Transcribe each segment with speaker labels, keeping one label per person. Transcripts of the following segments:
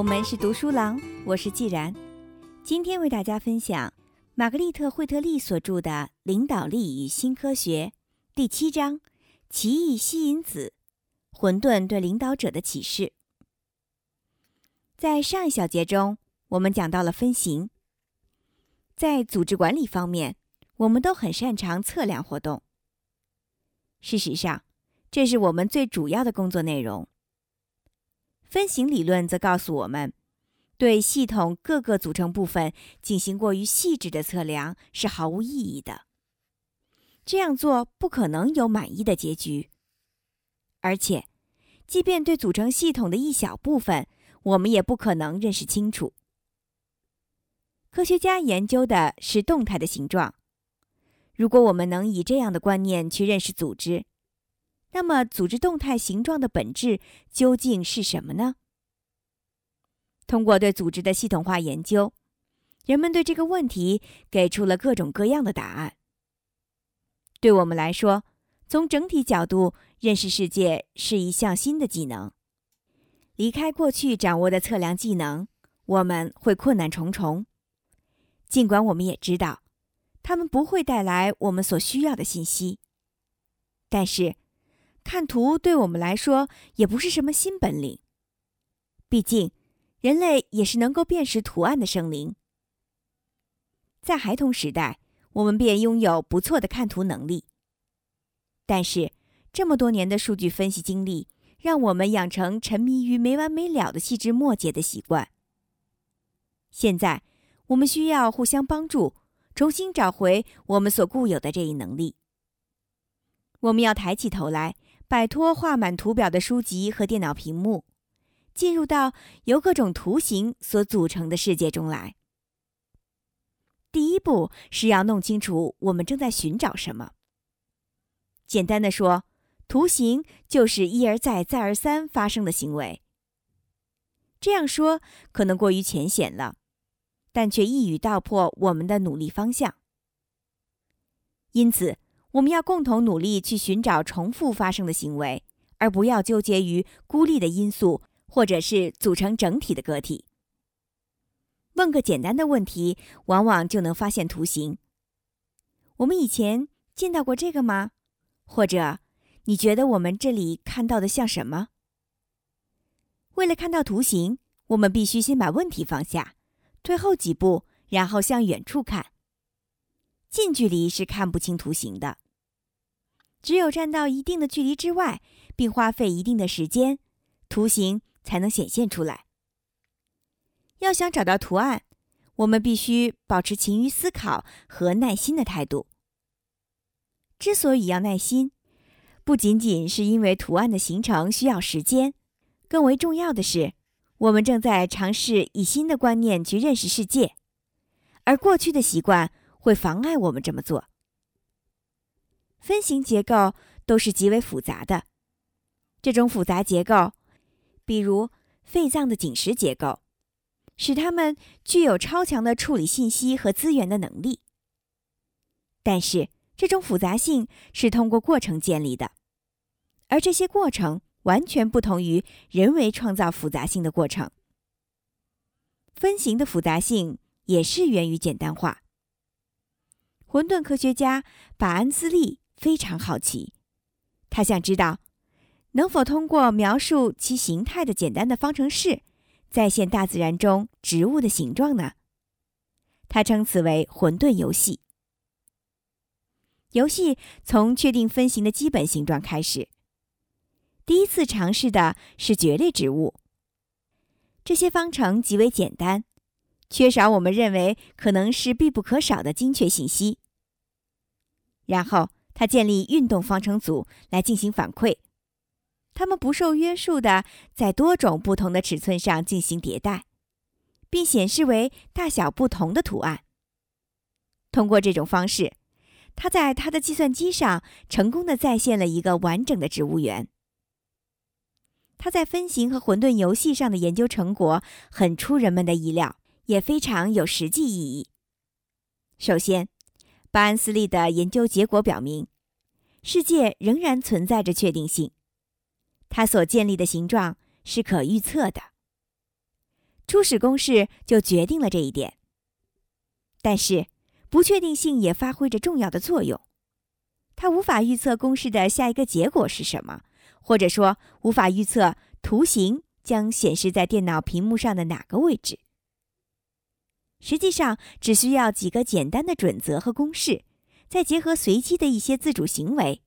Speaker 1: 我们是读书郎，我是既然。今天为大家分享玛格丽特·惠特利所著的《领导力与新科学》第七章《奇异吸引子：混沌对领导者的启示》。在上一小节中，我们讲到了分型。在组织管理方面，我们都很擅长测量活动。事实上，这是我们最主要的工作内容。分型理论则告诉我们，对系统各个组成部分进行过于细致的测量是毫无意义的。这样做不可能有满意的结局。而且，即便对组成系统的一小部分，我们也不可能认识清楚。科学家研究的是动态的形状。如果我们能以这样的观念去认识组织，那么，组织动态形状的本质究竟是什么呢？通过对组织的系统化研究，人们对这个问题给出了各种各样的答案。对我们来说，从整体角度认识世界是一项新的技能。离开过去掌握的测量技能，我们会困难重重。尽管我们也知道，他们不会带来我们所需要的信息，但是。看图对我们来说也不是什么新本领，毕竟人类也是能够辨识图案的生灵。在孩童时代，我们便拥有不错的看图能力。但是这么多年的数据分析经历，让我们养成沉迷于没完没了的细枝末节的习惯。现在，我们需要互相帮助，重新找回我们所固有的这一能力。我们要抬起头来。摆脱画满图表的书籍和电脑屏幕，进入到由各种图形所组成的世界中来。第一步是要弄清楚我们正在寻找什么。简单的说，图形就是一而再、再而三发生的行为。这样说可能过于浅显了，但却一语道破我们的努力方向。因此。我们要共同努力去寻找重复发生的行为，而不要纠结于孤立的因素或者是组成整体的个体。问个简单的问题，往往就能发现图形。我们以前见到过这个吗？或者你觉得我们这里看到的像什么？为了看到图形，我们必须先把问题放下，退后几步，然后向远处看。近距离是看不清图形的，只有站到一定的距离之外，并花费一定的时间，图形才能显现出来。要想找到图案，我们必须保持勤于思考和耐心的态度。之所以要耐心，不仅仅是因为图案的形成需要时间，更为重要的是，我们正在尝试以新的观念去认识世界，而过去的习惯。会妨碍我们这么做。分形结构都是极为复杂的，这种复杂结构，比如肺脏的紧实结构，使它们具有超强的处理信息和资源的能力。但是，这种复杂性是通过过程建立的，而这些过程完全不同于人为创造复杂性的过程。分形的复杂性也是源于简单化。混沌科学家巴恩斯利非常好奇，他想知道能否通过描述其形态的简单的方程式，再现大自然中植物的形状呢？他称此为混沌游戏。游戏从确定分形的基本形状开始。第一次尝试的是蕨类植物，这些方程极为简单。缺少我们认为可能是必不可少的精确信息。然后他建立运动方程组来进行反馈，它们不受约束的在多种不同的尺寸上进行迭代，并显示为大小不同的图案。通过这种方式，他在他的计算机上成功的再现了一个完整的植物园。他在分形和混沌游戏上的研究成果很出人们的意料。也非常有实际意义。首先，巴恩斯利的研究结果表明，世界仍然存在着确定性，它所建立的形状是可预测的。初始公式就决定了这一点。但是，不确定性也发挥着重要的作用。它无法预测公式的下一个结果是什么，或者说无法预测图形将显示在电脑屏幕上的哪个位置。实际上，只需要几个简单的准则和公式，再结合随机的一些自主行为，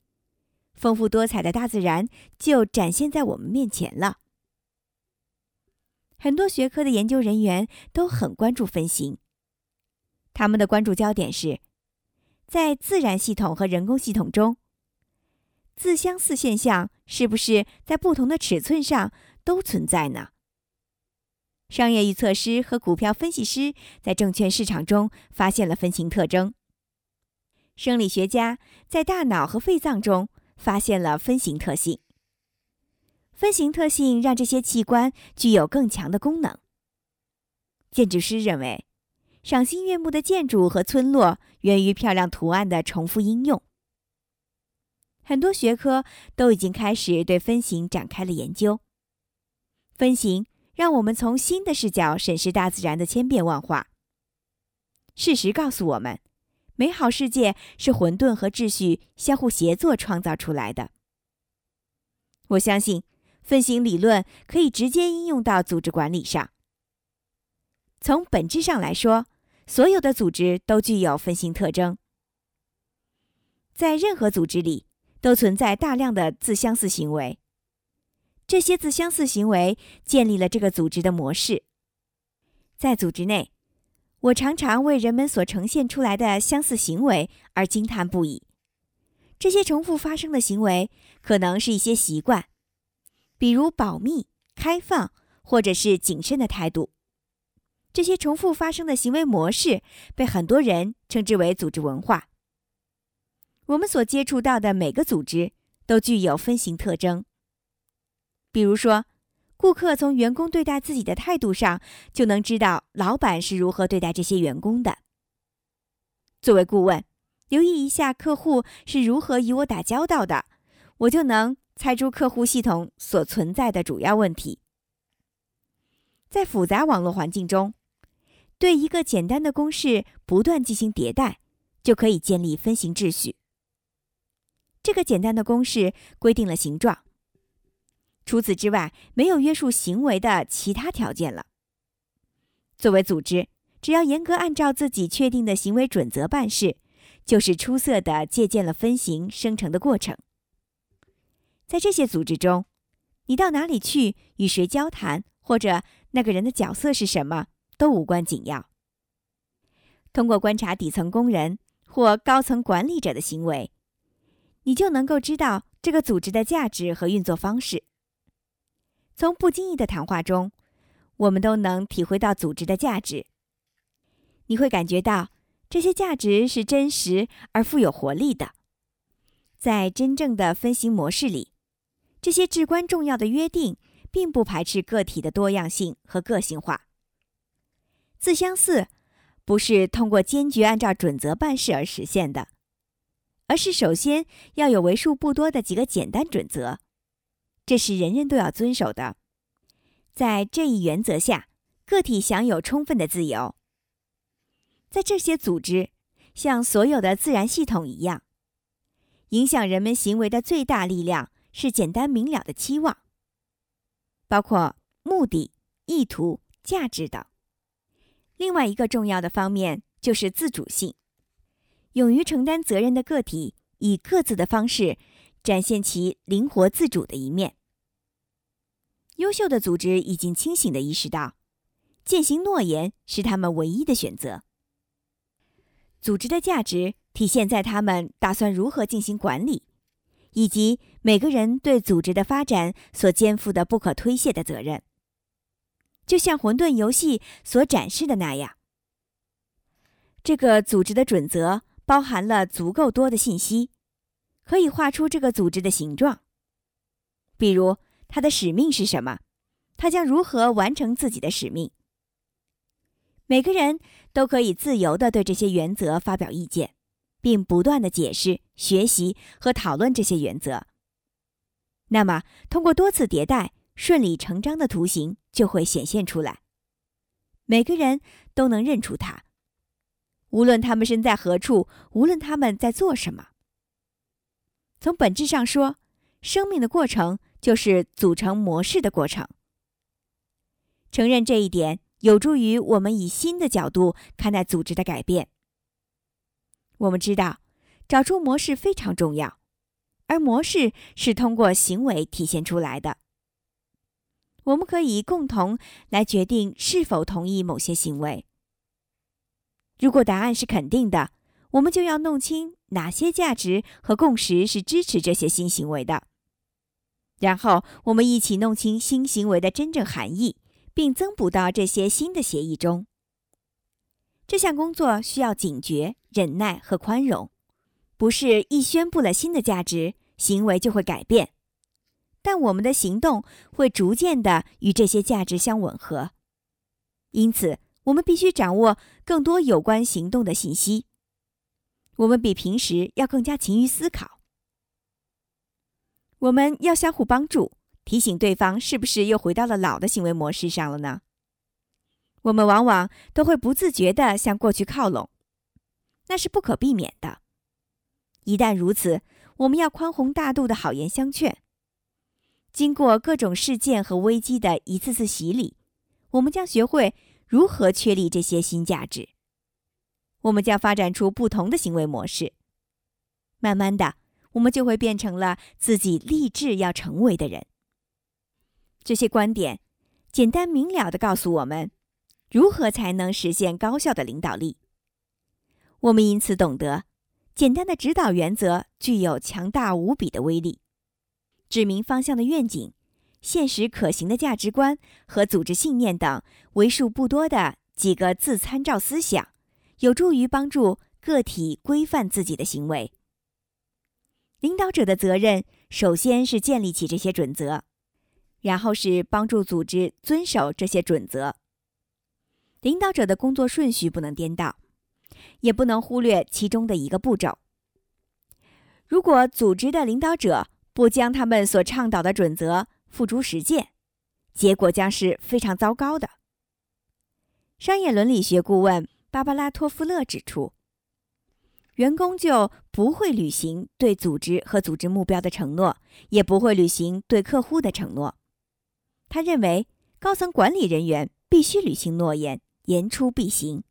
Speaker 1: 丰富多彩的大自然就展现在我们面前了。很多学科的研究人员都很关注分形，他们的关注焦点是。在自然系统和人工系统中，自相似现象是不是在不同的尺寸上都存在呢？商业预测师和股票分析师在证券市场中发现了分形特征。生理学家在大脑和肺脏中发现了分形特性。分形特性让这些器官具有更强的功能。建筑师认为。赏心悦目的建筑和村落源于漂亮图案的重复应用。很多学科都已经开始对分形展开了研究。分形让我们从新的视角审视大自然的千变万化。事实告诉我们，美好世界是混沌和秩序相互协作创造出来的。我相信，分形理论可以直接应用到组织管理上。从本质上来说，所有的组织都具有分形特征，在任何组织里都存在大量的自相似行为。这些自相似行为建立了这个组织的模式。在组织内，我常常为人们所呈现出来的相似行为而惊叹不已。这些重复发生的行为可能是一些习惯，比如保密、开放，或者是谨慎的态度。这些重复发生的行为模式被很多人称之为组织文化。我们所接触到的每个组织都具有分形特征。比如说，顾客从员工对待自己的态度上就能知道老板是如何对待这些员工的。作为顾问，留意一下客户是如何与我打交道的，我就能猜出客户系统所存在的主要问题。在复杂网络环境中。对一个简单的公式不断进行迭代，就可以建立分形秩序。这个简单的公式规定了形状，除此之外没有约束行为的其他条件了。作为组织，只要严格按照自己确定的行为准则办事，就是出色的借鉴了分形生成的过程。在这些组织中，你到哪里去，与谁交谈，或者那个人的角色是什么？都无关紧要。通过观察底层工人或高层管理者的行为，你就能够知道这个组织的价值和运作方式。从不经意的谈话中，我们都能体会到组织的价值。你会感觉到这些价值是真实而富有活力的。在真正的分形模式里，这些至关重要的约定并不排斥个体的多样性和个性化。自相似，不是通过坚决按照准则办事而实现的，而是首先要有为数不多的几个简单准则，这是人人都要遵守的。在这一原则下，个体享有充分的自由。在这些组织，像所有的自然系统一样，影响人们行为的最大力量是简单明了的期望，包括目的、意图、价值等。另外一个重要的方面就是自主性，勇于承担责任的个体以各自的方式展现其灵活自主的一面。优秀的组织已经清醒地意识到，践行诺言是他们唯一的选择。组织的价值体现在他们打算如何进行管理，以及每个人对组织的发展所肩负的不可推卸的责任。就像混沌游戏所展示的那样，这个组织的准则包含了足够多的信息，可以画出这个组织的形状。比如，它的使命是什么？它将如何完成自己的使命？每个人都可以自由地对这些原则发表意见，并不断地解释、学习和讨论这些原则。那么，通过多次迭代。顺理成章的图形就会显现出来。每个人都能认出他。无论他们身在何处，无论他们在做什么。从本质上说，生命的过程就是组成模式的过程。承认这一点，有助于我们以新的角度看待组织的改变。我们知道，找出模式非常重要，而模式是通过行为体现出来的。我们可以共同来决定是否同意某些行为。如果答案是肯定的，我们就要弄清哪些价值和共识是支持这些新行为的。然后，我们一起弄清新行为的真正含义，并增补到这些新的协议中。这项工作需要警觉、忍耐和宽容，不是一宣布了新的价值，行为就会改变。但我们的行动会逐渐的与这些价值相吻合。因此。我们必须掌握更多有关行动的信息。我们比平时要更加勤于思考。我们要相互帮助，提醒对方是不是又回到了老的行为模式上了呢？我们往往都会不自觉地向过去靠拢，那是不可避免的。一旦如此，我们要宽宏大度的好言相劝。经过各种事件和危机的一次次洗礼，我们将学会。如何确立这些新价值？我们将发展出不同的行为模式。慢慢的，我们就会变成了自己立志要成为的人。这些观点简单明了的告诉我们，如何才能实现高效的领导力。我们因此懂得，简单的指导原则具有强大无比的威力，指明方向的愿景。现实可行的价值观和组织信念等为数不多的几个自参照思想，有助于帮助个体规范自己的行为。领导者的责任首先是建立起这些准则，然后是帮助组织遵守这些准则。领导者的工作顺序不能颠倒，也不能忽略其中的一个步骤。如果组织的领导者不将他们所倡导的准则，付诸实践，结果将是非常糟糕的。商业伦理学顾问芭芭拉·托夫勒指出，员工就不会履行对组织和组织目标的承诺，也不会履行对客户的承诺。他认为，高层管理人员必须履行诺言，言出必行。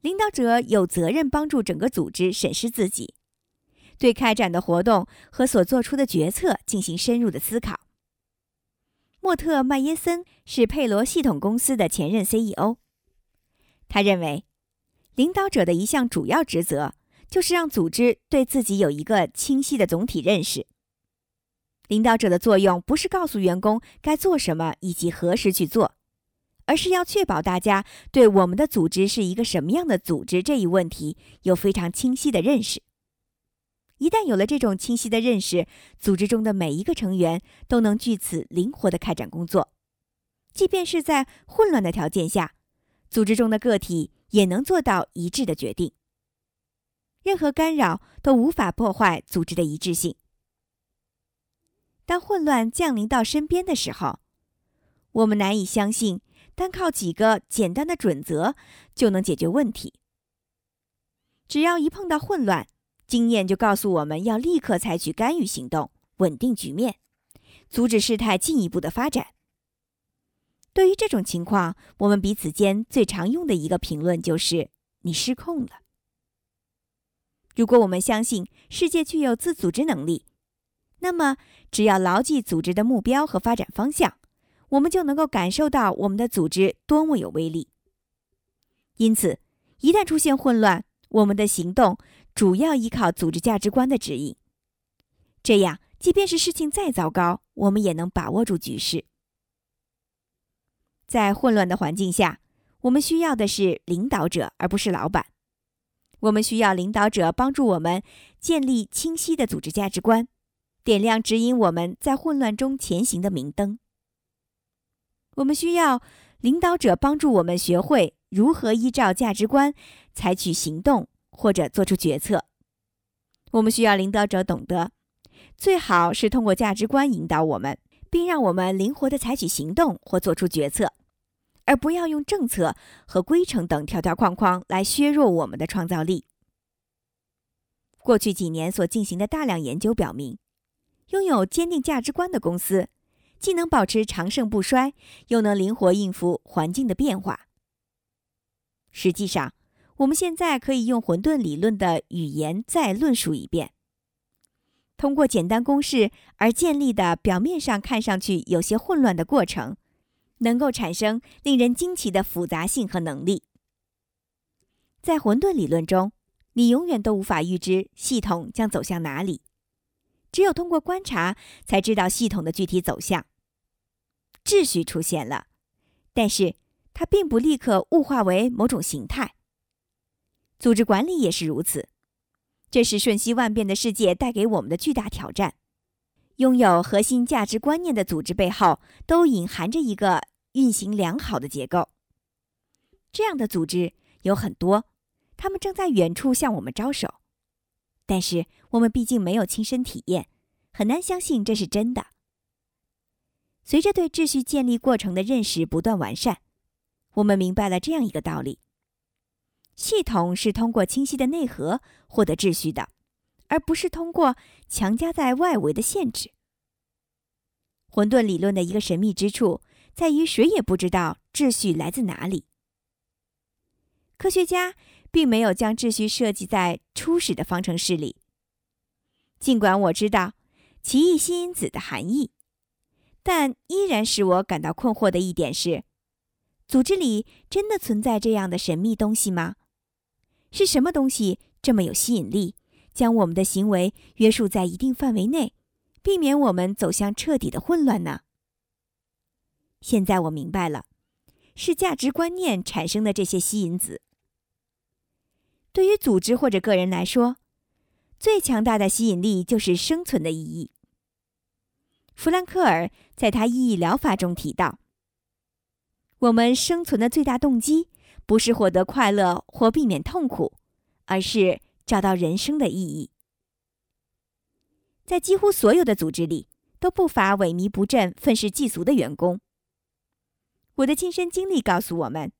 Speaker 1: 领导者有责任帮助整个组织审视自己。对开展的活动和所做出的决策进行深入的思考。莫特·麦耶森是佩罗系统公司的前任 CEO。他认为，领导者的一项主要职责就是让组织对自己有一个清晰的总体认识。领导者的作用不是告诉员工该做什么以及何时去做，而是要确保大家对我们的组织是一个什么样的组织这一问题有非常清晰的认识。一旦有了这种清晰的认识，组织中的每一个成员都能据此灵活地开展工作，即便是在混乱的条件下，组织中的个体也能做到一致的决定。任何干扰都无法破坏组织的一致性。当混乱降临到身边的时候，我们难以相信单靠几个简单的准则就能解决问题。只要一碰到混乱，经验就告诉我们要立刻采取干预行动，稳定局面，阻止事态进一步的发展。对于这种情况，我们彼此间最常用的一个评论就是“你失控了”。如果我们相信世界具有自组织能力，那么只要牢记组织的目标和发展方向，我们就能够感受到我们的组织多么有威力。因此，一旦出现混乱，我们的行动。主要依靠组织价值观的指引，这样即便是事情再糟糕，我们也能把握住局势。在混乱的环境下，我们需要的是领导者，而不是老板。我们需要领导者帮助我们建立清晰的组织价值观，点亮指引我们在混乱中前行的明灯。我们需要领导者帮助我们学会如何依照价值观采取行动。或者做出决策，我们需要领导者懂得，最好是通过价值观引导我们，并让我们灵活的采取行动或做出决策，而不要用政策和规程等条条框框来削弱我们的创造力。过去几年所进行的大量研究表明，拥有坚定价值观的公司，既能保持长盛不衰，又能灵活应付环境的变化。实际上，我们现在可以用混沌理论的语言再论述一遍：通过简单公式而建立的表面上看上去有些混乱的过程，能够产生令人惊奇的复杂性和能力。在混沌理论中。你永远都无法预知系统将走向哪里，只有通过观察才知道系统的具体走向。秩序出现了，但是它并不立刻物化为某种形态。组织管理也是如此，这是瞬息万变的世界带给我们的巨大挑战。拥有核心价值观念的组织背后，都隐含着一个运行良好的结构。这样的组织有很多。他们正在远处向我们招手，但是我们毕竟没有亲身体验，很难相信这是真的。随着对秩序建立过程的认识不断完善，我们明白了这样一个道理：系统是通过清晰的内核获得秩序的，而不是通过强加在外围的限制。混沌理论的一个神秘之处在于，谁也不知道秩序来自哪里。科学家。并没有将秩序设计在初始的方程式里。尽管我知道奇异新因子的含义，但依然使我感到困惑的一点是：组织里真的存在这样的神秘东西吗？是什么东西这么有吸引力，将我们的行为约束在一定范围内，避免我们走向彻底的混乱呢？现在我明白了，是价值观念产生的这些吸引子。对于组织或者个人来说，最强大的吸引力就是生存的意义。弗兰克尔在他意义疗法中提到：“我们生存的最大动机不是获得快乐或避免痛苦，而是找到人生的意义。”在几乎所有的组织里，都不乏萎靡不振、愤世嫉俗的员工。我的亲身经历告诉我们，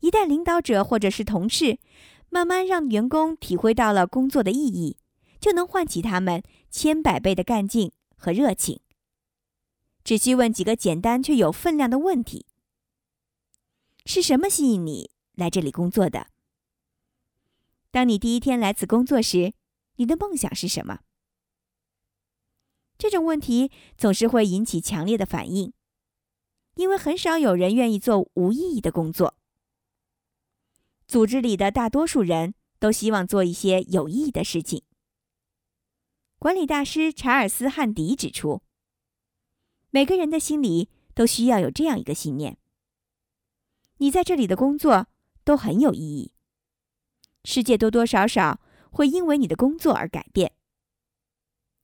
Speaker 1: 一旦领导者或者是同事，慢慢让员工体会到了工作的意义，就能唤起他们千百倍的干劲和热情。只需问几个简单却有分量的问题：是什么吸引你来这里工作的？当你第一天来此工作时，你的梦想是什么？这种问题总是会引起强烈的反应，因为很少有人愿意做无意义的工作。组织里的大多数人都希望做一些有意义的事情。管理大师查尔斯·汉迪指出，每个人的心里都需要有这样一个信念：你在这里的工作都很有意义。世界多多少少会因为你的工作而改变。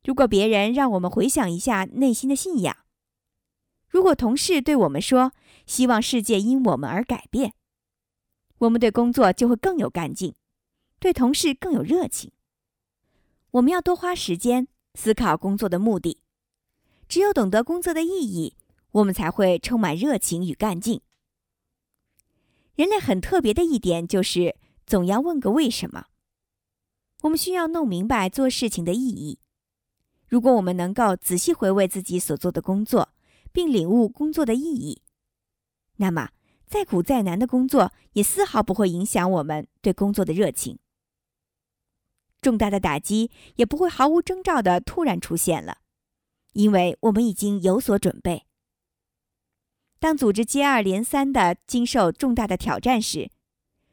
Speaker 1: 如果别人让我们回想一下内心的信仰，如果同事对我们说希望世界因我们而改变。我们对工作就会更有干劲，对同事更有热情。我们要多花时间思考工作的目的，只有懂得工作的意义，我们才会充满热情与干劲。人类很特别的一点就是总要问个为什么。我们需要弄明白做事情的意义。如果我们能够仔细回味自己所做的工作，并领悟工作的意义，那么。再苦再难的工作，也丝毫不会影响我们对工作的热情。重大的打击也不会毫无征兆的突然出现了，因为我们已经有所准备。当组织接二连三的经受重大的挑战时，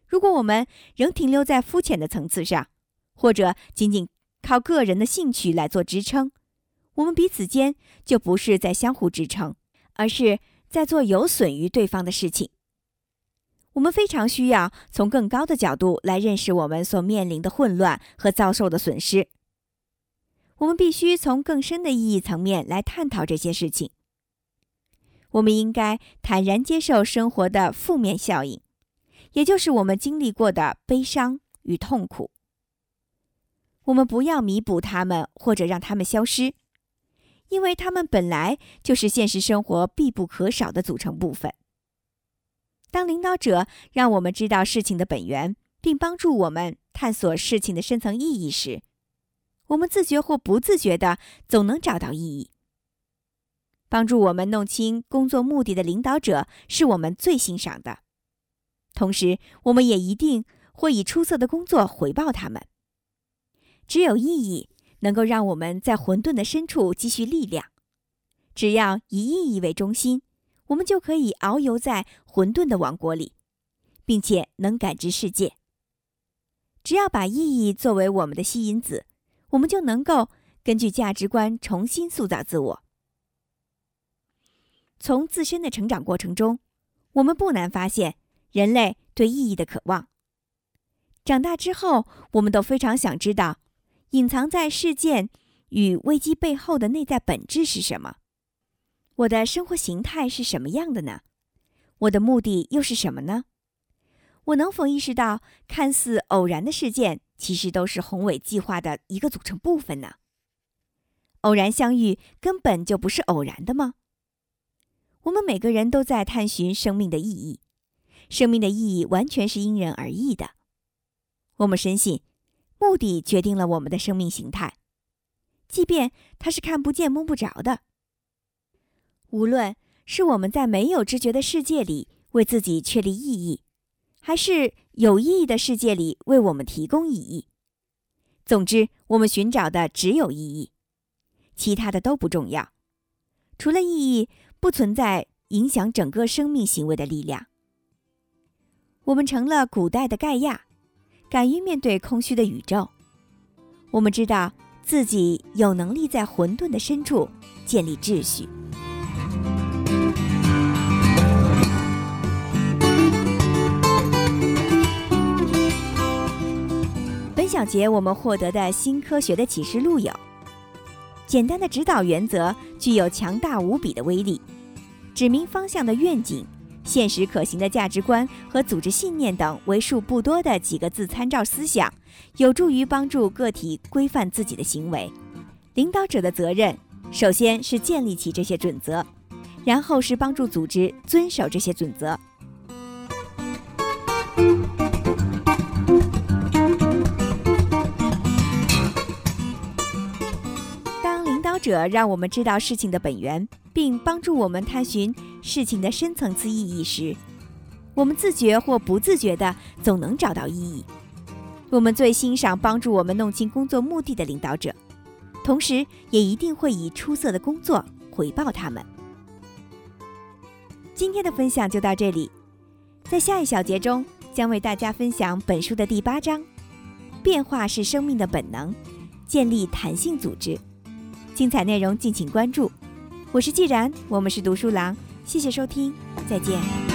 Speaker 1: 如果我们仍停留在肤浅的层次上，或者仅仅靠个人的兴趣来做支撑，我们彼此间就不是在相互支撑，而是在做有损于对方的事情。我们非常需要从更高的角度来认识我们所面临的混乱和遭受的损失。我们必须从更深的意义层面来探讨这些事情。我们应该坦然接受生活的负面效应，也就是我们经历过的悲伤与痛苦。我们不要弥补它们或者让它们消失，因为它们本来就是现实生活必不可少的组成部分。当领导者让我们知道事情的本源，并帮助我们探索事情的深层意义时，我们自觉或不自觉的总能找到意义。帮助我们弄清工作目的的领导者是我们最欣赏的，同时我们也一定会以出色的工作回报他们。只有意义能够让我们在混沌的深处积蓄力量。只要以意义为中心，我们就可以遨游在混沌的王国里，并且能感知世界。只要把意义作为我们的吸引子，我们就能够根据价值观重新塑造自我。从自身的成长过程中，我们不难发现人类对意义的渴望。长大之后，我们都非常想知道，隐藏在事件与危机背后的内在本质是什么。我的生活形态是什么样的呢？我的目的又是什么呢？我能否意识到，看似偶然的事件，其实都是宏伟计划的一个组成部分呢？偶然相遇根本就不是偶然的吗？我们每个人都在探寻生命的意义，生命的意义完全是因人而异的。我们深信，目的决定了我们的生命形态，即便它是看不见摸不着的。无论是我们在没有知觉的世界里为自己确立意义，还是有意义的世界里为我们提供意义，总之，我们寻找的只有意义，其他的都不重要。除了意义。不存在影响整个生命行为的力量。我们成了古代的盖亚，敢于面对空虚的宇宙。我们知道自己有能力在混沌的深处建立秩序。本小节我们获得的新科学的启示录有。简单的指导原则具有强大无比的威力，指明方向的愿景、现实可行的价值观和组织信念等为数不多的几个字参照思想，有助于帮助个体规范自己的行为。领导者的责任，首先是建立起这些准则，然后是帮助组织遵守这些准则。者让我们知道事情的本源，并帮助我们探寻事情的深层次意义时，我们自觉或不自觉的总能找到意义。我们最欣赏帮助我们弄清工作目的的领导者，同时也一定会以出色的工作回报他们。今天的分享就到这里，在下一小节中将为大家分享本书的第八章：变化是生命的本能，建立弹性组织。精彩内容敬请关注，我是既然，我们是读书郎，谢谢收听，再见。